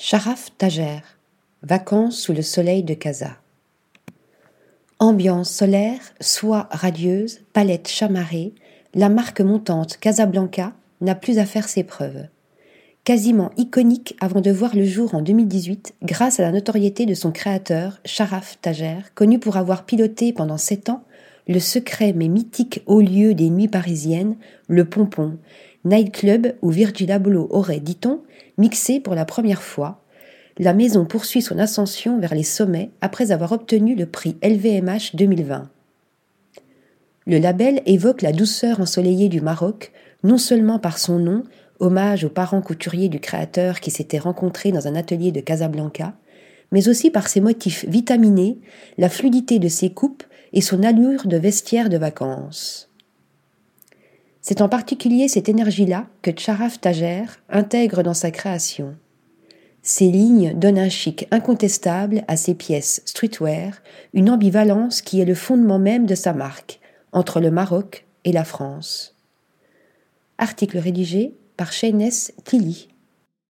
Charaf Tager, vacances sous le soleil de Casa. Ambiance solaire, soie radieuse, palette chamarrée, la marque montante Casablanca n'a plus à faire ses preuves. Quasiment iconique avant de voir le jour en 2018 grâce à la notoriété de son créateur, Charaf Tager, connu pour avoir piloté pendant sept ans le secret mais mythique haut lieu des nuits parisiennes, le Pompon, nightclub où Virgil Abloh aurait, dit-on, mixé pour la première fois, la maison poursuit son ascension vers les sommets après avoir obtenu le prix LVMH 2020. Le label évoque la douceur ensoleillée du Maroc, non seulement par son nom, hommage aux parents couturiers du créateur qui s'étaient rencontrés dans un atelier de Casablanca, mais aussi par ses motifs vitaminés, la fluidité de ses coupes et son allure de vestiaire de vacances. C'est en particulier cette énergie-là que Charaf Tager intègre dans sa création. Ces lignes donnent un chic incontestable à ses pièces streetwear, une ambivalence qui est le fondement même de sa marque, entre le Maroc et la France. Article rédigé par Shayness Tilly.